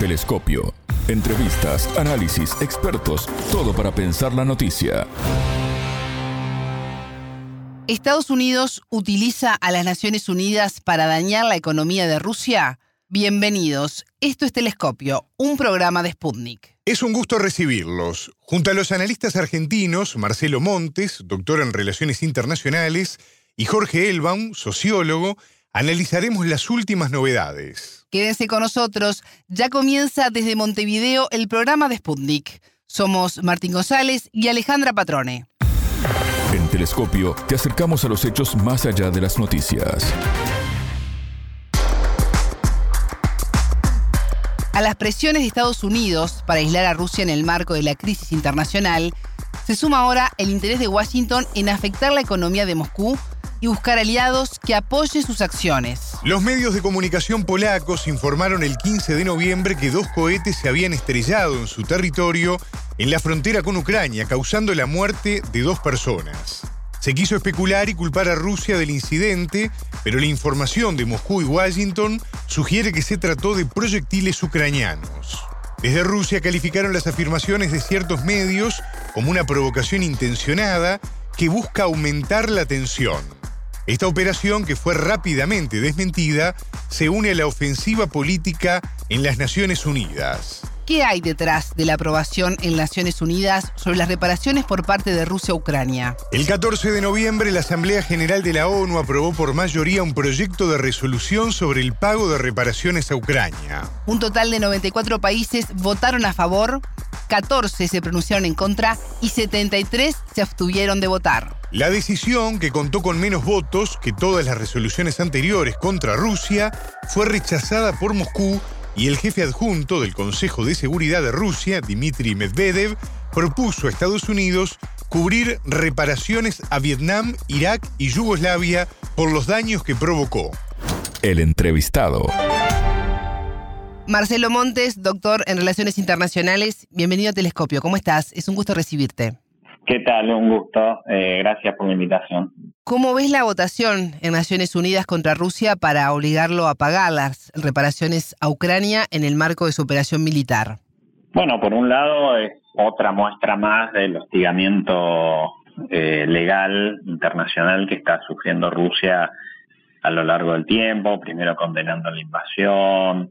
Telescopio. Entrevistas, análisis, expertos, todo para pensar la noticia. ¿Estados Unidos utiliza a las Naciones Unidas para dañar la economía de Rusia? Bienvenidos. Esto es Telescopio, un programa de Sputnik. Es un gusto recibirlos. Junto a los analistas argentinos Marcelo Montes, doctor en Relaciones Internacionales, y Jorge Elbaum, sociólogo, analizaremos las últimas novedades. Quédense con nosotros. Ya comienza desde Montevideo el programa de Sputnik. Somos Martín González y Alejandra Patrone. En Telescopio te acercamos a los hechos más allá de las noticias. A las presiones de Estados Unidos para aislar a Rusia en el marco de la crisis internacional, se suma ahora el interés de Washington en afectar la economía de Moscú y buscar aliados que apoyen sus acciones. Los medios de comunicación polacos informaron el 15 de noviembre que dos cohetes se habían estrellado en su territorio en la frontera con Ucrania, causando la muerte de dos personas. Se quiso especular y culpar a Rusia del incidente, pero la información de Moscú y Washington sugiere que se trató de proyectiles ucranianos. Desde Rusia calificaron las afirmaciones de ciertos medios como una provocación intencionada que busca aumentar la tensión. Esta operación, que fue rápidamente desmentida, se une a la ofensiva política en las Naciones Unidas. ¿Qué hay detrás de la aprobación en Naciones Unidas sobre las reparaciones por parte de Rusia a Ucrania? El 14 de noviembre, la Asamblea General de la ONU aprobó por mayoría un proyecto de resolución sobre el pago de reparaciones a Ucrania. Un total de 94 países votaron a favor, 14 se pronunciaron en contra y 73 se abstuvieron de votar. La decisión, que contó con menos votos que todas las resoluciones anteriores contra Rusia, fue rechazada por Moscú y el jefe adjunto del Consejo de Seguridad de Rusia, Dmitry Medvedev, propuso a Estados Unidos cubrir reparaciones a Vietnam, Irak y Yugoslavia por los daños que provocó. El entrevistado. Marcelo Montes, doctor en Relaciones Internacionales, bienvenido a Telescopio. ¿Cómo estás? Es un gusto recibirte. ¿Qué tal? Un gusto. Eh, gracias por la invitación. ¿Cómo ves la votación en Naciones Unidas contra Rusia para obligarlo a pagar las reparaciones a Ucrania en el marco de su operación militar? Bueno, por un lado es otra muestra más del hostigamiento eh, legal internacional que está sufriendo Rusia a lo largo del tiempo, primero condenando la invasión,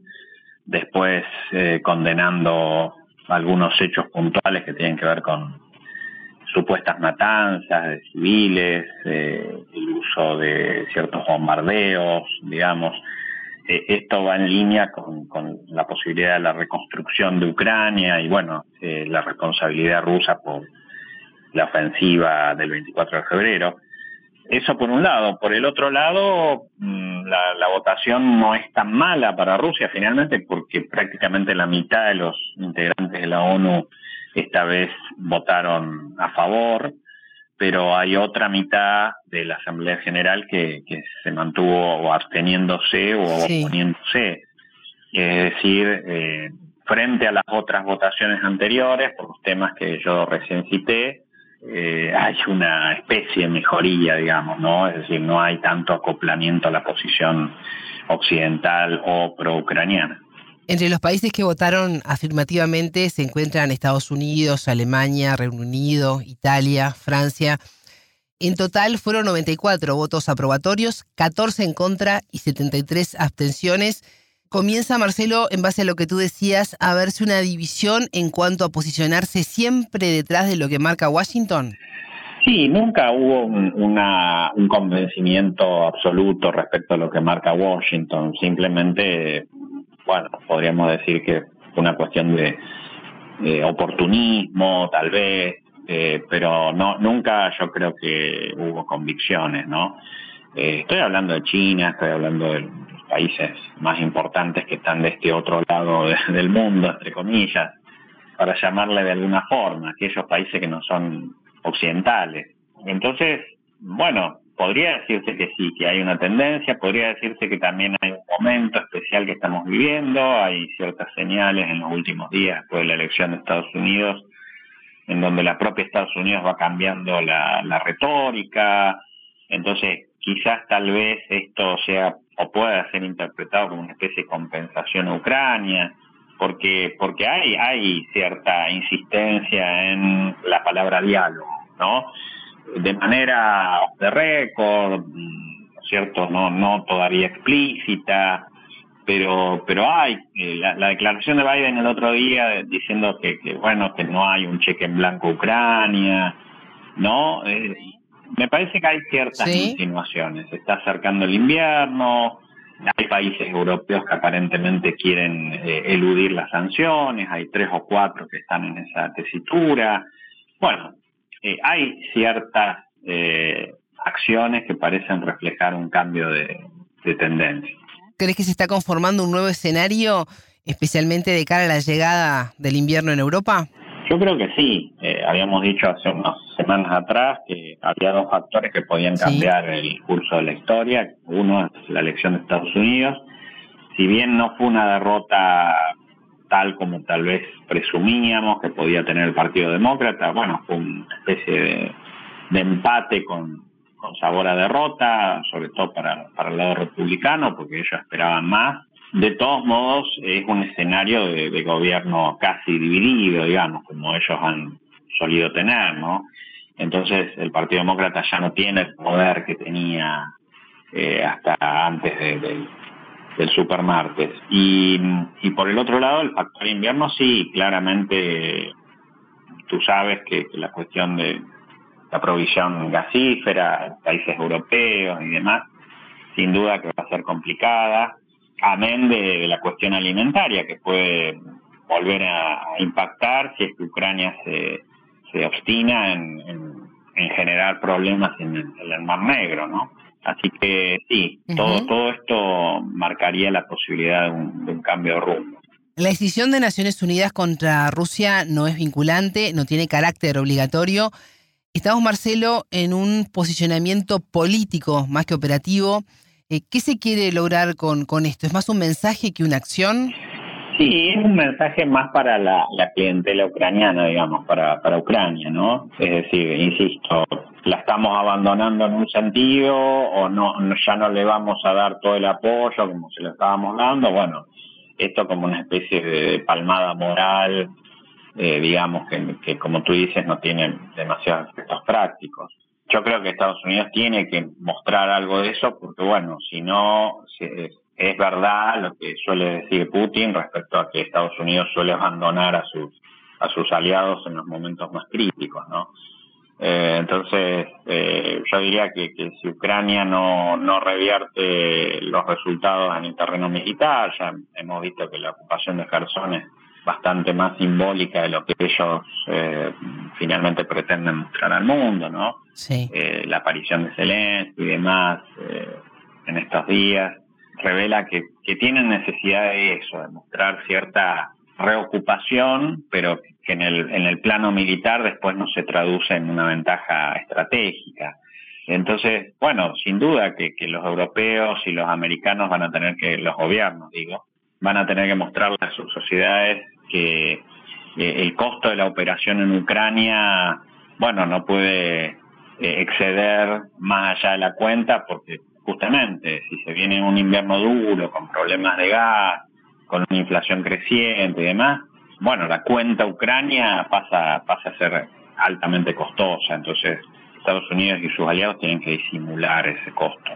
después eh, condenando algunos hechos puntuales que tienen que ver con supuestas matanzas de civiles, eh, el uso de ciertos bombardeos, digamos. Eh, esto va en línea con, la posibilidad de la reconstrucción de Ucrania y, bueno, la responsabilidad rusa por la ofensiva del 24 de febrero. Eso por un lado. Por el otro lado, mm, la, votación no es tan mala para Rusia finalmente porque prácticamente la mitad de los integrantes de la ONU esta vez votaron a favor, pero hay otra mitad de la Asamblea General que, se mantuvo absteniéndose o oponiéndose. Es decir, eh, frente a las otras votaciones anteriores, por los temas que yo recién cité, eh, hay una especie de mejoría, digamos, ¿no? Es decir, no hay tanto acoplamiento a la posición occidental o pro-ucraniana. Entre los países que votaron afirmativamente se encuentran Estados Unidos, Alemania, Reino Unido, Italia, Francia. En total fueron 94 votos aprobatorios, 14 en contra y 73 abstenciones. Comienza, Marcelo, en base a lo que tú decías, a verse una división en cuanto a posicionarse siempre detrás de lo que marca Washington. Sí, nunca hubo un, convencimiento absoluto respecto a lo que marca Washington. Simplemente, bueno, podríamos decir que una cuestión de oportunismo, tal vez, eh, pero no nunca yo creo que hubo convicciones, ¿no? Eh, estoy hablando de China, estoy hablando de países más importantes que están de este otro lado del mundo, entre comillas, para llamarle de alguna forma, aquellos países que no son occidentales. Entonces, bueno, podría decirse que sí, que hay una tendencia, podría decirse que también hay un momento especial que estamos viviendo, hay ciertas señales en los últimos días después de la elección de Estados Unidos, en donde la propia Estados Unidos va cambiando la, la retórica, entonces quizás tal vez esto sea o pueda ser interpretado como una especie de compensación a Ucrania. porque porque hay hay cierta insistencia en la palabra diálogo, ¿no? De manera de récord, ¿cierto? No no todavía explícita, pero pero hay eh, la, declaración de Biden el otro día diciendo que, bueno que no hay un cheque en blanco a Ucrania, ¿no? Eh, me parece que hay ciertas insinuaciones. Se está acercando el invierno, hay países europeos que aparentemente quieren eh, eludir las sanciones, hay tres o cuatro que están en esa tesitura. Bueno, eh, hay ciertas eh, acciones que parecen reflejar un cambio de, de tendencia. ¿Crees que se está conformando un nuevo escenario, especialmente de cara a la llegada del invierno en Europa? Yo creo que sí. Eh, habíamos dicho hace unas semanas atrás que había dos factores que podían cambiar el curso de la historia. Uno es la elección de Estados Unidos. Si bien no fue una derrota tal como tal vez presumíamos que podía tener el Partido Demócrata, bueno, fue una especie de, empate con, sabor a derrota, sobre todo para, el lado republicano, porque ellos esperaban más de todos modos, es un escenario de, gobierno casi dividido, digamos, como ellos han solido tener, ¿no? Entonces, el Partido Demócrata ya no tiene el poder que tenía eh, hasta antes del supermartes. Y, y por el otro lado, el factor invierno sí, claramente, tú sabes que, la cuestión de la provisión gasífera, países europeos y demás, sin duda que va a ser complicada amén de, la cuestión alimentaria que puede volver a, impactar si es que Ucrania se, se obstina en, generar problemas en el, Mar Negro, ¿no? Así que sí, todo, todo esto marcaría la posibilidad de un, cambio de rumbo. La decisión de Naciones Unidas contra Rusia no es vinculante, no tiene carácter obligatorio. Estamos, Marcelo, en un posicionamiento político más que operativo. Eh, ¿Qué se quiere lograr con, con esto? ¿Es más un mensaje que una acción? Sí, es un mensaje más para la, clientela ucraniana, digamos, para, para Ucrania, ¿no? Es decir, insisto, la estamos abandonando en un sentido o no, ya no le vamos a dar todo el apoyo como se lo estábamos dando. Bueno, esto como una especie de palmada moral, eh, digamos, que, que como tú dices no tiene demasiados efectos prácticos yo creo que Estados Unidos tiene que mostrar algo de eso porque, bueno, si no, es verdad lo que suele decir Putin respecto a que Estados Unidos suele abandonar a sus, a sus aliados en los momentos más críticos, ¿no? Eh, entonces, eh, yo diría que, que, si Ucrania no, no revierte los resultados en el terreno militar, ya hemos visto que la ocupación de Kherson es bastante más simbólica de lo que ellos eh, finalmente pretenden mostrar al mundo, ¿no? Sí. Eh, la aparición de Zelensky y demás eh, en estos días revela que, que tienen necesidad de eso, de mostrar cierta reocupación, pero que en el, en el plano militar después no se traduce en una ventaja estratégica. Entonces, bueno, sin duda que, que los europeos y los americanos van a tener que, los gobiernos, digo, van a tener que mostrarle a sus sociedades que eh, el costo de la operación en Ucrania, bueno, no puede eh, exceder más allá de la cuenta porque justamente si se viene un invierno duro con problemas de gas, con una inflación creciente y demás, bueno, la cuenta Ucrania pasa, pasa a ser altamente costosa, entonces Estados Unidos y sus aliados tienen que disimular ese costo.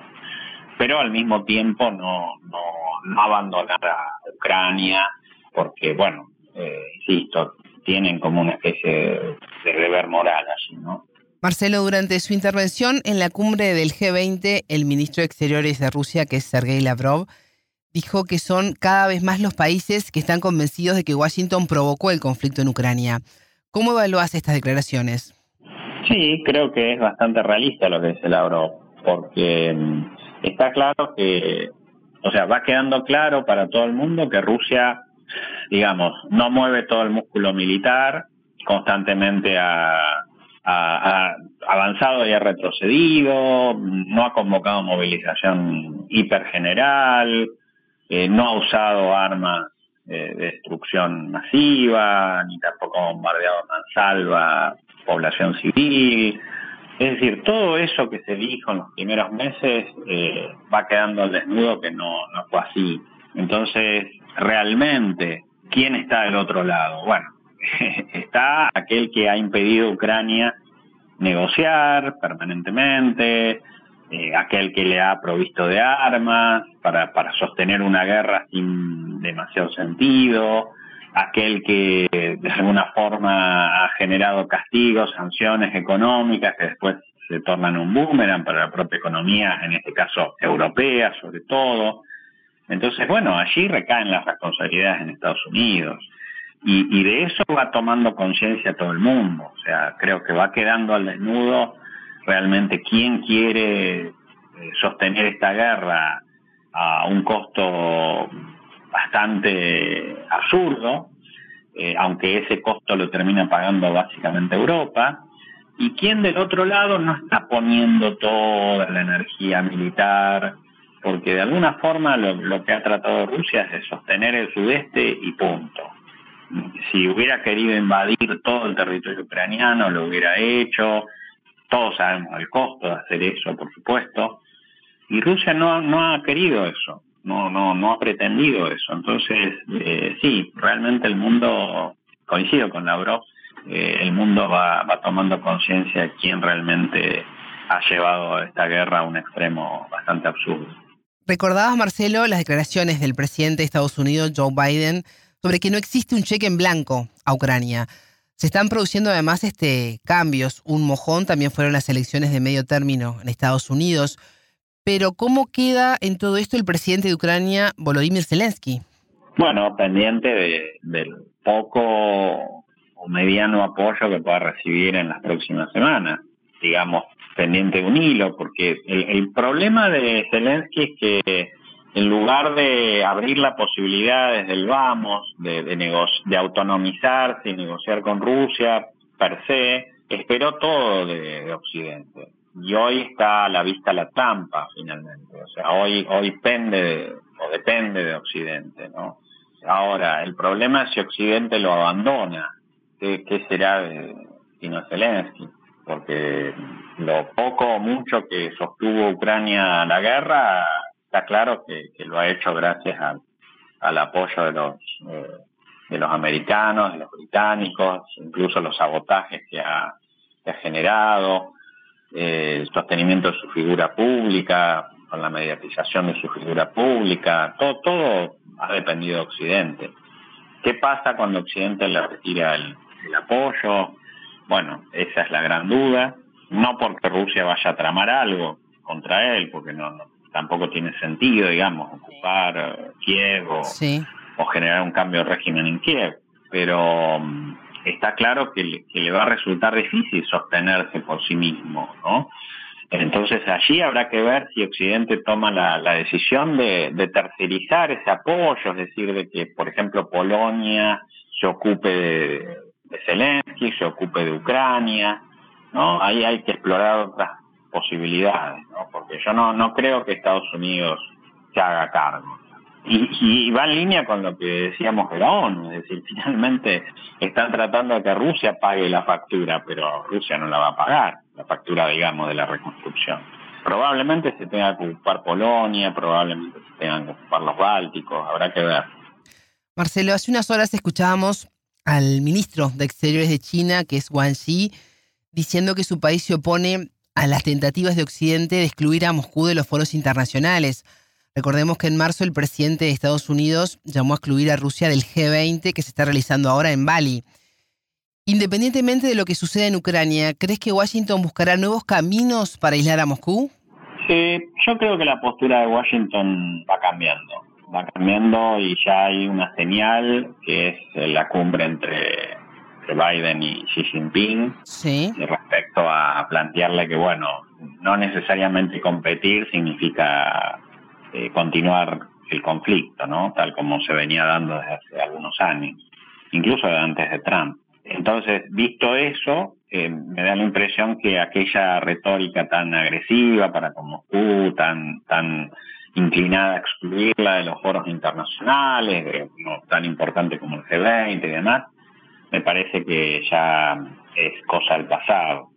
Pero al mismo tiempo no, no no abandonar a Ucrania, porque, bueno, eh, insisto, tienen como una especie de, deber moral allí, ¿no? Marcelo, durante su intervención en la cumbre del G20, el ministro de Exteriores de Rusia, que es Sergei Lavrov, dijo que son cada vez más los países que están convencidos de que Washington provocó el conflicto en Ucrania. ¿Cómo evalúas estas declaraciones? Sí, creo que es bastante realista lo que dice Lavrov, porque mm, está claro que o sea, va quedando claro para todo el mundo que Rusia, digamos, no mueve todo el músculo militar, constantemente ha, avanzado y ha retrocedido, no ha convocado movilización hipergeneral, eh, no ha usado armas de destrucción masiva, ni tampoco ha bombardeado mansalva población civil. Es decir, todo eso que se dijo en los primeros meses eh, va quedando al desnudo que no, no fue así. Entonces, realmente ¿quién está del otro lado? Bueno, está aquel que ha impedido a Ucrania negociar permanentemente, eh, aquel que le ha provisto de armas para, para sostener una guerra sin demasiado sentido, aquel que de alguna forma ha generado castigos, sanciones económicas que después se tornan un boomerang para la propia economía, en este caso europea sobre todo. Entonces, bueno, allí recaen las responsabilidades en Estados Unidos. Y, de eso va tomando conciencia todo el mundo. O sea, creo que va quedando al desnudo realmente quién quiere eh, sostener esta guerra a un costo bastante absurdo, eh, aunque ese costo lo termina pagando básicamente Europa, y quién del otro lado no está poniendo toda la energía militar, porque de alguna forma lo, que ha tratado Rusia es sostener el sudeste y punto. Si hubiera querido invadir todo el territorio ucraniano, lo hubiera hecho, todos sabemos el costo de hacer eso, por supuesto, y Rusia no, no ha querido eso no, no, no ha pretendido eso. Entonces, eh, sí, realmente el mundo, coincido con Lavrov, eh, el mundo va, va tomando conciencia de quién realmente ha llevado esta guerra a un extremo bastante absurdo. Recordabas, Marcelo, las declaraciones del presidente de Estados Unidos, Joe Biden, sobre que no existe un cheque en blanco a Ucrania. Se están produciendo además este cambios. Un mojón también fueron las elecciones de medio término en Estados Unidos. Pero ¿cómo queda en todo esto el presidente de Ucrania, Volodymyr Zelensky? Bueno, pendiente del poco o mediano apoyo que pueda recibir en las próximas semanas. Digamos, pendiente de un hilo, porque el, problema de Zelensky es que en lugar de abrir la posibilidad desde el vamos, de, de, de autonomizarse y negociar con Rusia per se, esperó todo de Occidente y hoy está a la vista la trampa finalmente, o sea, hoy hoy pende o depende de Occidente, ¿no? Ahora, el problema es si Occidente lo abandona, ¿qué, qué será de Tino Zelensky? Porque lo poco o mucho que sostuvo Ucrania la guerra, está claro que, lo ha hecho gracias al, apoyo de los eh, de los americanos, de los británicos, incluso los sabotajes que ha, generado, eh, el sostenimiento de su figura pública, con la mediatización de su figura pública, todo, todo ha dependido de Occidente. ¿Qué pasa cuando Occidente le retira el, apoyo? Bueno, esa es la gran duda. No porque Rusia vaya a tramar algo contra él, porque no, tampoco tiene sentido, digamos, ocupar eh, Kiev o, o, generar un cambio de régimen en Kiev. Pero mm, está claro que le, va a resultar difícil sostenerse por sí mismo, ¿no? Entonces allí habrá que ver si Occidente toma la, decisión de, tercerizar ese apoyo, es decir, de que, por ejemplo, Polonia se ocupe de, Zelensky, se ocupe de Ucrania, ¿no? Ahí hay que explorar otras posibilidades, ¿no? Porque yo no, no creo que Estados Unidos se haga cargo. Y, va en línea con lo que decíamos de la ONU, es decir, finalmente están tratando de que Rusia pague la factura, pero Rusia no la va a pagar, la factura, digamos, de la reconstrucción. Probablemente se tenga que ocupar Polonia, probablemente se tengan que ocupar los Bálticos, habrá que ver. Marcelo, hace unas horas escuchábamos al ministro de Exteriores de China, que es Wang Yi, diciendo que su país se opone a las tentativas de Occidente de excluir a Moscú de los foros internacionales. Recordemos que en marzo el presidente de Estados Unidos llamó a excluir a Rusia del G20 que se está realizando ahora en Bali. Independientemente de lo que suceda en Ucrania, ¿crees que Washington buscará nuevos caminos para aislar a Moscú? Sí, yo creo que la postura de Washington va cambiando. Va cambiando y ya hay una señal que es la cumbre entre, Biden y Xi Jinping sí. respecto a plantearle que, bueno, no necesariamente competir significa eh, continuar el conflicto, ¿no? Tal como se venía dando desde hace algunos años, incluso antes de Trump. Entonces, visto eso, eh, me da la impresión que aquella retórica tan agresiva para con Moscú, tan, tan inclinada a excluirla de los foros internacionales, no tan importante como el G20 y demás, me parece que ya es cosa del pasado.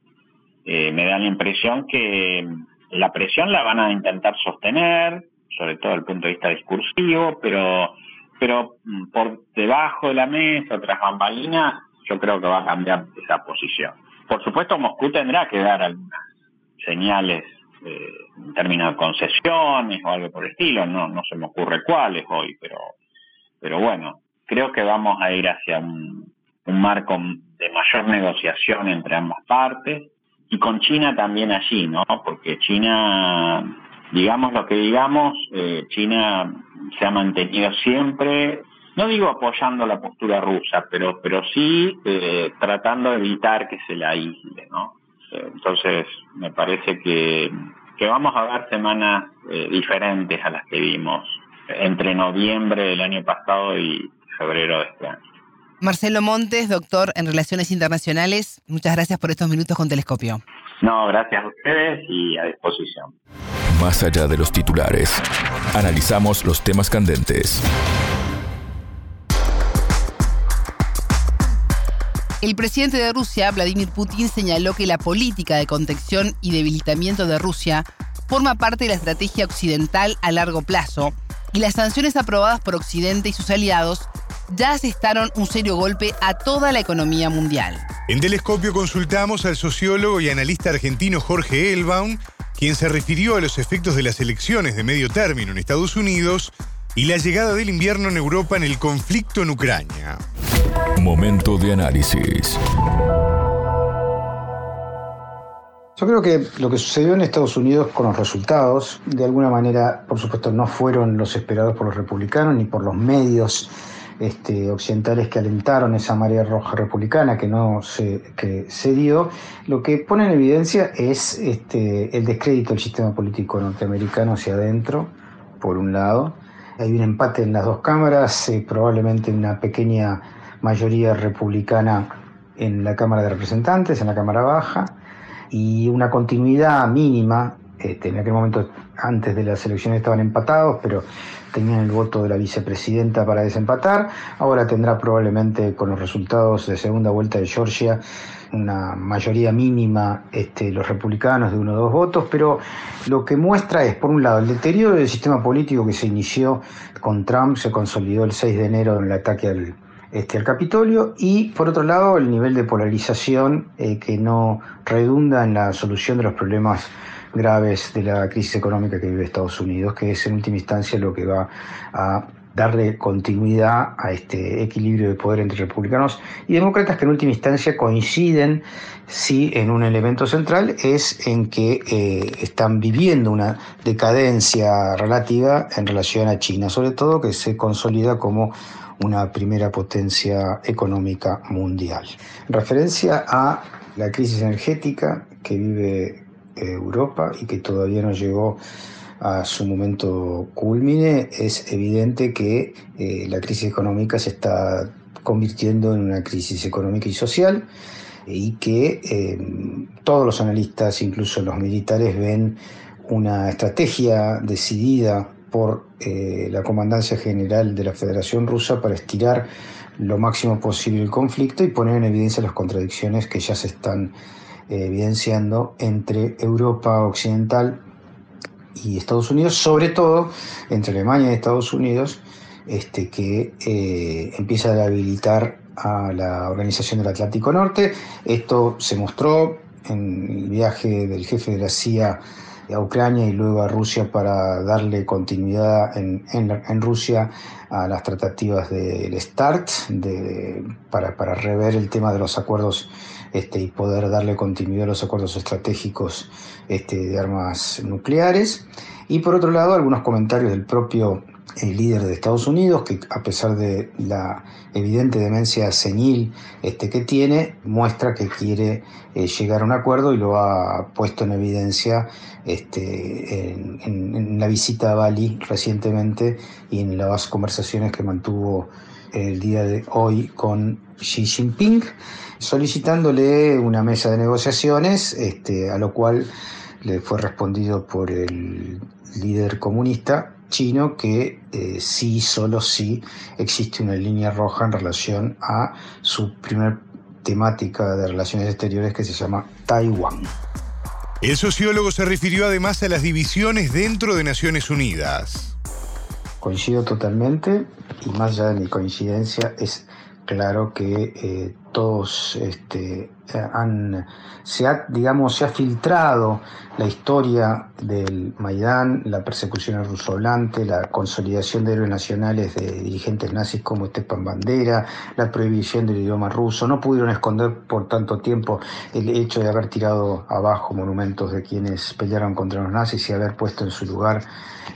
Eh, me da la impresión que la presión la van a intentar sostener, sobre todo desde el punto de vista discursivo, pero pero mm, por debajo de la mesa, tras bambalinas, yo creo que va a cambiar esa posición. Por supuesto, Moscú tendrá que dar algunas señales eh, en términos de concesiones o algo por el estilo, no, no se me ocurre cuáles hoy, pero, pero bueno, creo que vamos a ir hacia un, marco de mayor negociación entre ambas partes y con China también allí, ¿no? Porque China, digamos lo que digamos, eh, China se ha mantenido siempre, no digo apoyando la postura rusa, pero, pero sí eh, tratando de evitar que se la aísle, ¿no? Entonces, me parece que, vamos a ver semanas eh, diferentes a las que vimos entre noviembre del año pasado y febrero de este año. Marcelo Montes, doctor en Relaciones Internacionales, muchas gracias por estos minutos con Telescopio. No, gracias a ustedes y a disposición. Más allá de los titulares, analizamos los temas candentes El presidente de Rusia, Vladimir Putin, señaló que la política de contención y debilitamiento de Rusia forma parte de la estrategia occidental a largo plazo y las sanciones aprobadas por Occidente y sus aliados ya asestaron un serio golpe a toda la economía mundial. En Telescopio consultamos al sociólogo y analista argentino Jorge Elbaum, quien se refirió a los efectos de las elecciones de medio término en Estados Unidos y la llegada del invierno en Europa en el conflicto en Ucrania. Momento de análisis. Yo creo que lo que sucedió en Estados Unidos con los resultados, de alguna manera, por supuesto, no fueron los esperados por los republicanos ni por los medios este, occidentales que alentaron esa marea roja republicana que no se, que se dio, lo que pone en evidencia es este, el descrédito del sistema político norteamericano hacia adentro, por un lado. Hay un empate en las dos cámaras, eh, probablemente una pequeña mayoría republicana en la Cámara de Representantes, en la Cámara Baja, y una continuidad mínima. Este, en aquel momento, antes de las elecciones, estaban empatados, pero tenían el voto de la vicepresidenta para desempatar. Ahora tendrá probablemente, con los resultados de segunda vuelta de Georgia, una mayoría mínima este, los republicanos de uno o dos votos, pero lo que muestra es, por un lado, el deterioro del sistema político que se inició con Trump, se consolidó el 6 de enero en el ataque al este, al Capitolio y por otro lado el nivel de polarización eh, que no redunda en la solución de los problemas graves de la crisis económica que vive Estados Unidos, que es en última instancia lo que va a darle continuidad a este equilibrio de poder entre republicanos y demócratas que en última instancia coinciden sí en un elemento central es en que eh, están viviendo una decadencia relativa en relación a China, sobre todo que se consolida como una primera potencia económica mundial. En referencia a la crisis energética que vive Europa y que todavía no llegó a su momento culmine, es evidente que eh, la crisis económica se está convirtiendo en una crisis económica y social y que eh, todos los analistas, incluso los militares, ven una estrategia decidida por eh, la Comandancia General de la Federación Rusa para estirar lo máximo posible el conflicto y poner en evidencia las contradicciones que ya se están evidenciando entre Europa Occidental y Estados Unidos, sobre todo entre Alemania y Estados Unidos, este, que eh, empieza a habilitar a la Organización del Atlántico Norte. Esto se mostró en el viaje del jefe de la CIA a Ucrania y luego a Rusia para darle continuidad en, en, Rusia a las tratativas del START de, para, rever el tema de los acuerdos este, y poder darle continuidad a los acuerdos estratégicos este, de armas nucleares. Y por otro lado, algunos comentarios del propio el líder de Estados Unidos, que a pesar de la evidente demencia senil este, que tiene, muestra que quiere eh, llegar a un acuerdo y lo ha puesto en evidencia en, la visita a Bali recientemente y en las conversaciones que mantuvo el día de hoy con Xi Jinping, solicitándole una mesa de negociaciones, este, a lo cual le fue respondido por el líder comunista chino que eh, sí, solo sí existe una línea roja en relación a su primer temática de relaciones exteriores que se llama Taiwán. El sociólogo se refirió además a las divisiones dentro de Naciones Unidas. Coincido totalmente y más allá de mi coincidencia es claro que eh, todos este, han, se ha, digamos, se ha filtrado la historia del Maidán, la persecución al ruso hablante, la consolidación de héroes nacionales de dirigentes nazis como Stepan Bandera, la prohibición del idioma ruso. No pudieron esconder por tanto tiempo el hecho de haber tirado abajo monumentos de quienes pelearon contra los nazis y haber puesto en su lugar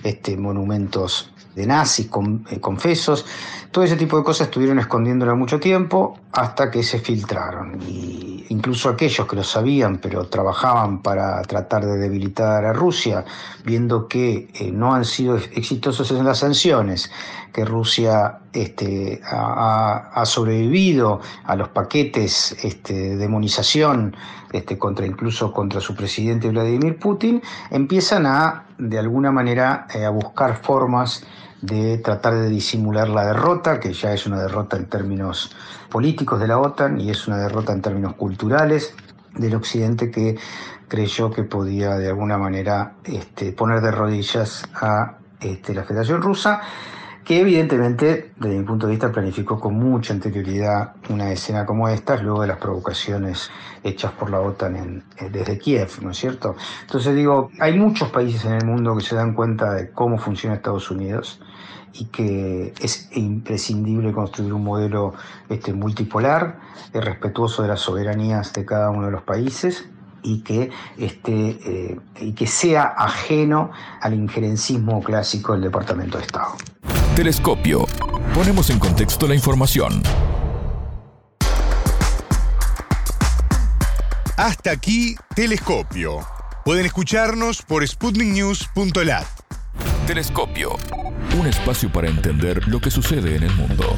este, monumentos de nazis con, eh, confesos. Todo ese tipo de cosas estuvieron escondiéndolo mucho tiempo hasta que se filtraron. Y incluso aquellos que lo sabían, pero trabajaban para tratar de debilitar a Rusia, viendo que eh, no han sido exitosos en las sanciones, que Rusia este, ha, sobrevivido a los paquetes este, de demonización este, contra incluso contra su presidente Vladimir Putin, empiezan a de alguna manera eh, a buscar formas de tratar de disimular la derrota, que ya es una derrota en términos políticos de la OTAN y es una derrota en términos culturales del Occidente que creyó que podía de alguna manera este, poner de rodillas a este, la Federación Rusa que evidentemente, desde mi punto de vista, planificó con mucha anterioridad una escena como esta, luego de las provocaciones hechas por la OTAN eh, desde Kiev, ¿no es cierto? Entonces digo, hay muchos países en el mundo que se dan cuenta de cómo funciona Estados Unidos y que es imprescindible construir un modelo este, multipolar, eh, respetuoso de las soberanías de cada uno de los países y que, este, eh, y que sea ajeno al injerencismo clásico del Departamento de Estado. Telescopio. Ponemos en contexto la información. Hasta aquí, Telescopio. Pueden escucharnos por sputniknews.lat. Telescopio. Un espacio para entender lo que sucede en el mundo.